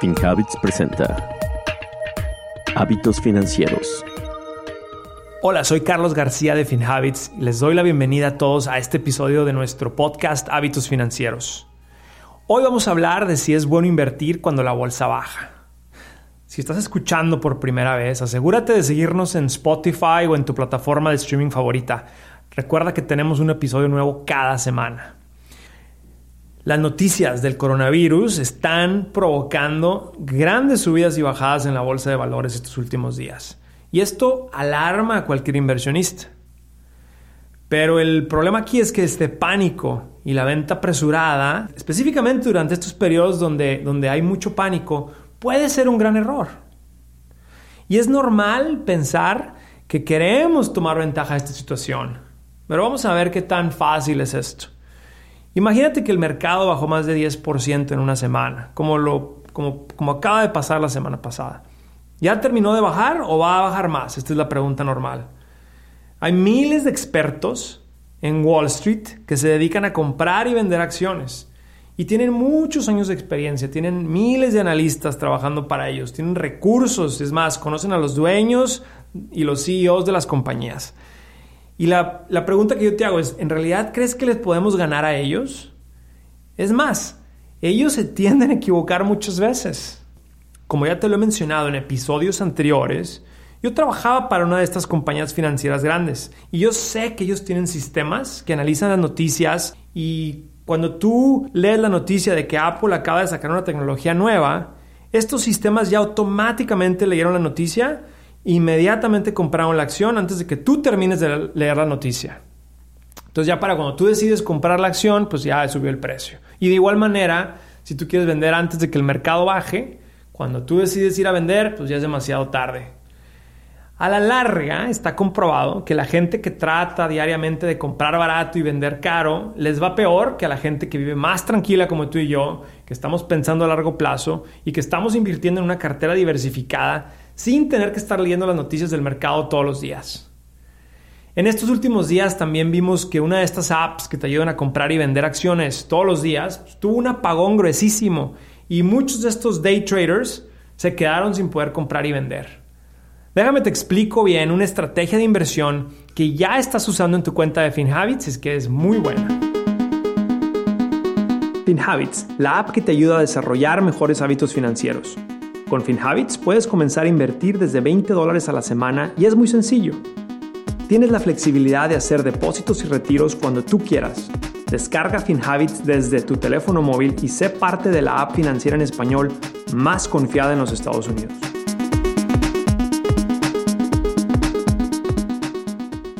FinHabits presenta Hábitos Financieros. Hola, soy Carlos García de FinHabits y les doy la bienvenida a todos a este episodio de nuestro podcast Hábitos Financieros. Hoy vamos a hablar de si es bueno invertir cuando la bolsa baja. Si estás escuchando por primera vez, asegúrate de seguirnos en Spotify o en tu plataforma de streaming favorita. Recuerda que tenemos un episodio nuevo cada semana. Las noticias del coronavirus están provocando grandes subidas y bajadas en la bolsa de valores estos últimos días. Y esto alarma a cualquier inversionista. Pero el problema aquí es que este pánico y la venta apresurada, específicamente durante estos periodos donde, donde hay mucho pánico, puede ser un gran error. Y es normal pensar que queremos tomar ventaja de esta situación. Pero vamos a ver qué tan fácil es esto. Imagínate que el mercado bajó más de 10% en una semana, como, lo, como, como acaba de pasar la semana pasada. ¿Ya terminó de bajar o va a bajar más? Esta es la pregunta normal. Hay miles de expertos en Wall Street que se dedican a comprar y vender acciones y tienen muchos años de experiencia, tienen miles de analistas trabajando para ellos, tienen recursos, es más, conocen a los dueños y los CEOs de las compañías. Y la, pregunta que yo te hago es, ¿en realidad crees que les podemos ganar a ellos? Es más, ellos se tienden a equivocar muchas veces. Como ya te lo he mencionado en episodios anteriores, yo trabajaba para una de estas compañías financieras grandes y yo sé que ellos tienen sistemas que analizan las noticias y cuando tú lees la noticia de que Apple acaba de sacar una tecnología nueva, estos sistemas ya automáticamente leyeron la noticia inmediatamente compraron la acción antes de que tú termines de leer la noticia. Entonces ya para cuando tú decides comprar la acción, pues ya subió el precio. Y de igual manera, si tú quieres vender antes de que el mercado baje, cuando tú decides ir a vender, pues ya es demasiado tarde. A la larga está comprobado que la gente que trata diariamente de comprar barato y vender caro les va peor que a la gente que vive más tranquila como tú y yo, que estamos pensando a largo plazo y que estamos invirtiendo en una cartera diversificada sin tener que estar leyendo las noticias del mercado todos los días. En estos últimos días también vimos que una de estas apps que te ayudan a comprar y vender acciones todos los días tuvo un apagón gruesísimo y muchos de estos day traders se quedaron sin poder comprar y vender. Déjame te explico bien una estrategia de inversión que ya estás usando en tu cuenta de FinHabits es que es muy buena. FinHabits, la app que te ayuda a desarrollar mejores hábitos financieros. Con FinHabits puedes comenzar a invertir desde 20 dólares a la semana y es muy sencillo. Tienes la flexibilidad de hacer depósitos y retiros cuando tú quieras. Descarga FinHabits desde tu teléfono móvil y sé parte de la app financiera en español más confiada en los Estados Unidos.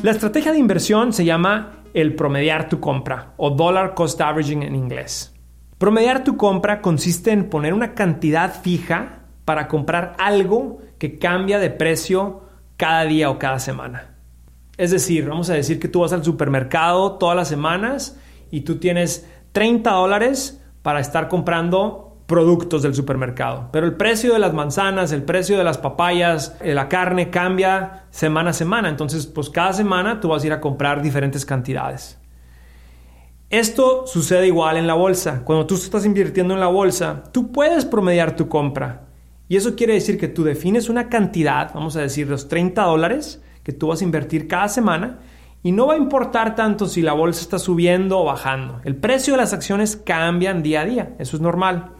La estrategia de inversión se llama el promediar tu compra o dollar cost averaging en inglés. Promediar tu compra consiste en poner una cantidad fija para comprar algo que cambia de precio cada día o cada semana. Es decir, vamos a decir que tú vas al supermercado todas las semanas y tú tienes 30 dólares para estar comprando productos del supermercado. Pero el precio de las manzanas, el precio de las papayas, eh, la carne cambia semana a semana. Entonces, pues cada semana tú vas a ir a comprar diferentes cantidades. Esto sucede igual en la bolsa. Cuando tú estás invirtiendo en la bolsa, tú puedes promediar tu compra. Y eso quiere decir que tú defines una cantidad, vamos a decir los 30 dólares, que tú vas a invertir cada semana y no va a importar tanto si la bolsa está subiendo o bajando. El precio de las acciones cambian día a día, eso es normal.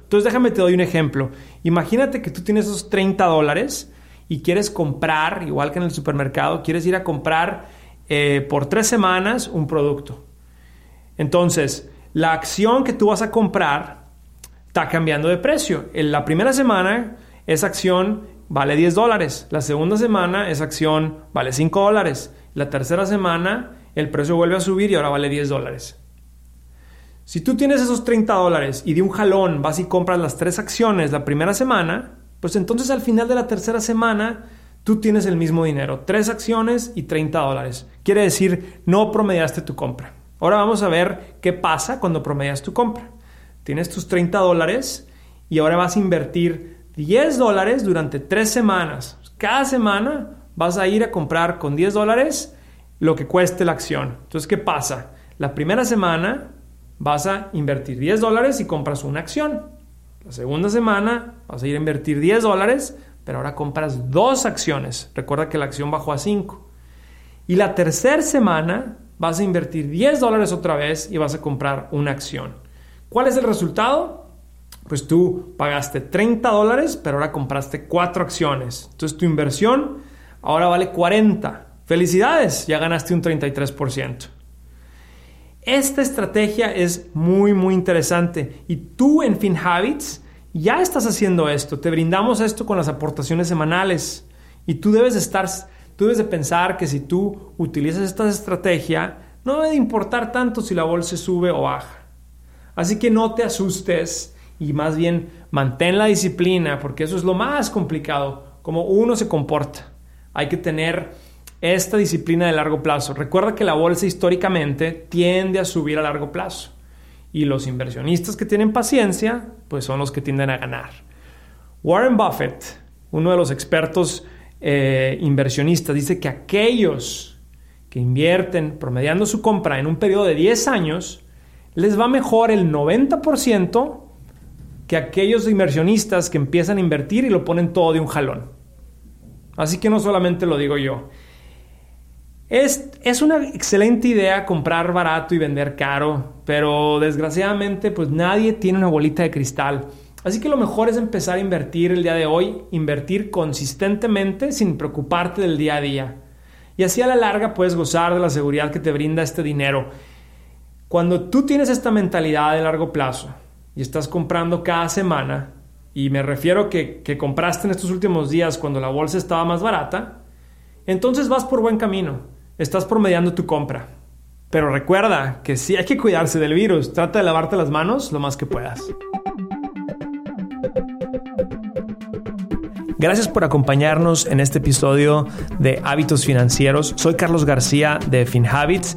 Entonces déjame te doy un ejemplo. Imagínate que tú tienes esos 30 dólares y quieres comprar, igual que en el supermercado, quieres ir a comprar eh, por tres semanas un producto. Entonces, la acción que tú vas a comprar está cambiando de precio. En la primera semana esa acción vale 10 dólares, la segunda semana esa acción vale 5 dólares, la tercera semana el precio vuelve a subir y ahora vale 10 dólares. Si tú tienes esos 30 dólares y de un jalón vas y compras las tres acciones la primera semana, pues entonces al final de la tercera semana tú tienes el mismo dinero, tres acciones y 30 dólares. Quiere decir, no promediaste tu compra. Ahora vamos a ver qué pasa cuando promedias tu compra. Tienes tus 30 dólares y ahora vas a invertir 10 dólares durante 3 semanas. Cada semana vas a ir a comprar con 10 dólares lo que cueste la acción. Entonces, ¿qué pasa? La primera semana vas a invertir 10 dólares y compras una acción. La segunda semana vas a ir a invertir 10 dólares, pero ahora compras dos acciones. Recuerda que la acción bajó a 5. Y la tercera semana vas a invertir 10 dólares otra vez y vas a comprar una acción. ¿Cuál es el resultado? Pues tú pagaste 30 dólares, pero ahora compraste 4 acciones. Entonces tu inversión ahora vale 40. Felicidades, ya ganaste un 33%. Esta estrategia es muy, muy interesante y tú en FinHabits ya estás haciendo esto. Te brindamos esto con las aportaciones semanales y tú debes estar, tú debes de pensar que si tú utilizas esta estrategia, no debe importar tanto si la bolsa sube o baja. Así que no te asustes y más bien mantén la disciplina porque eso es lo más complicado, como uno se comporta. Hay que tener esta disciplina de largo plazo. Recuerda que la bolsa históricamente tiende a subir a largo plazo y los inversionistas que tienen paciencia pues son los que tienden a ganar. Warren Buffett, uno de los expertos eh, inversionistas, dice que aquellos que invierten promediando su compra en un periodo de 10 años, les va mejor el 90% que aquellos inversionistas que empiezan a invertir y lo ponen todo de un jalón. Así que no solamente lo digo yo. Es, una excelente idea comprar barato y vender caro, pero desgraciadamente pues nadie tiene una bolita de cristal. Así que lo mejor es empezar a invertir el día de hoy, invertir consistentemente sin preocuparte del día a día. Y así a la larga puedes gozar de la seguridad que te brinda este dinero. Cuando tú tienes esta mentalidad de largo plazo y estás comprando cada semana, y me refiero que, que compraste en estos últimos días cuando la bolsa estaba más barata, entonces vas por buen camino estás promediando tu compra. Pero recuerda que sí hay que cuidarse del virus. Trata de lavarte las manos lo más que puedas. Gracias por acompañarnos en este episodio de Hábitos Financieros. Soy Carlos García de FinHabits.